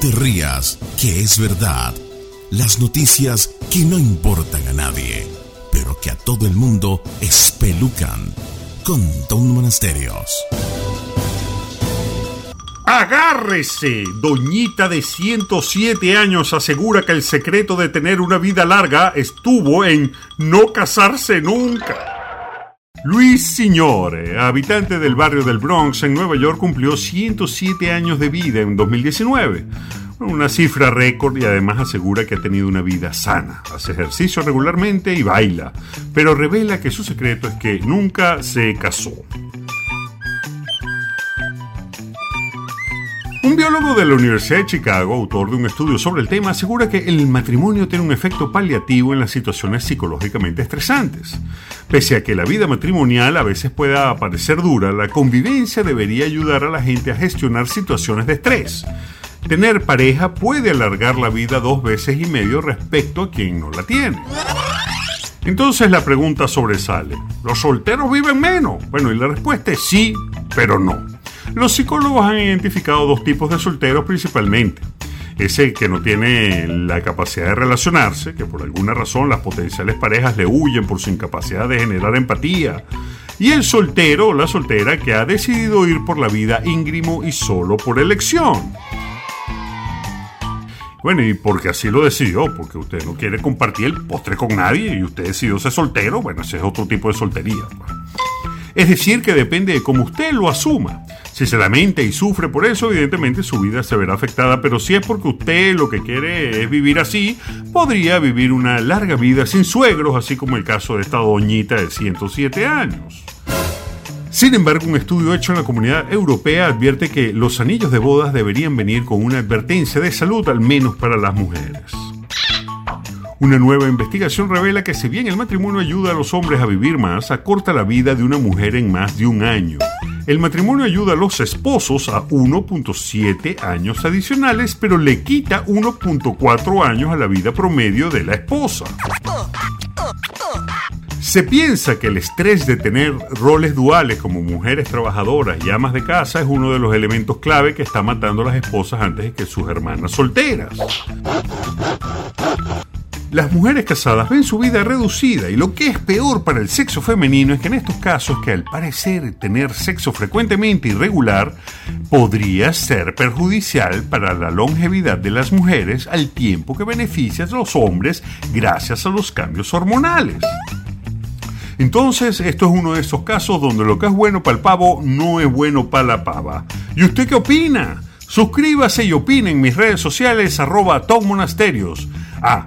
te rías, que es verdad. Las noticias que no importan a nadie, pero que a todo el mundo espelucan. Con Don Monasterios. Agárrese. Doñita de 107 años asegura que el secreto de tener una vida larga estuvo en no casarse nunca. Luis Signore, habitante del barrio del Bronx en Nueva York, cumplió 107 años de vida en 2019. Una cifra récord y además asegura que ha tenido una vida sana. Hace ejercicio regularmente y baila, pero revela que su secreto es que nunca se casó. Un biólogo de la Universidad de Chicago, autor de un estudio sobre el tema, asegura que el matrimonio tiene un efecto paliativo en las situaciones psicológicamente estresantes. Pese a que la vida matrimonial a veces pueda parecer dura, la convivencia debería ayudar a la gente a gestionar situaciones de estrés. Tener pareja puede alargar la vida dos veces y medio respecto a quien no la tiene. Entonces la pregunta sobresale, ¿los solteros viven menos? Bueno, y la respuesta es sí, pero no. Los psicólogos han identificado dos tipos de solteros principalmente. Ese que no tiene la capacidad de relacionarse, que por alguna razón las potenciales parejas le huyen por su incapacidad de generar empatía. Y el soltero o la soltera que ha decidido ir por la vida íngrimo y solo por elección. Bueno, y porque así lo decidió, porque usted no quiere compartir el postre con nadie y usted decidió ser soltero, bueno, ese es otro tipo de soltería. Pues. Es decir, que depende de cómo usted lo asuma. Si se lamenta y sufre por eso, evidentemente su vida se verá afectada, pero si es porque usted lo que quiere es vivir así, podría vivir una larga vida sin suegros, así como el caso de esta doñita de 107 años. Sin embargo, un estudio hecho en la comunidad europea advierte que los anillos de bodas deberían venir con una advertencia de salud, al menos para las mujeres. Una nueva investigación revela que si bien el matrimonio ayuda a los hombres a vivir más, acorta la vida de una mujer en más de un año. El matrimonio ayuda a los esposos a 1.7 años adicionales, pero le quita 1.4 años a la vida promedio de la esposa. Se piensa que el estrés de tener roles duales como mujeres trabajadoras y amas de casa es uno de los elementos clave que está matando a las esposas antes que sus hermanas solteras. Las mujeres casadas ven su vida reducida y lo que es peor para el sexo femenino es que en estos casos que al parecer tener sexo frecuentemente irregular podría ser perjudicial para la longevidad de las mujeres al tiempo que beneficia a los hombres gracias a los cambios hormonales. Entonces, esto es uno de esos casos donde lo que es bueno para el pavo no es bueno para la pava. ¿Y usted qué opina? Suscríbase y opine en mis redes sociales arroba Tom Monasterios. Ah,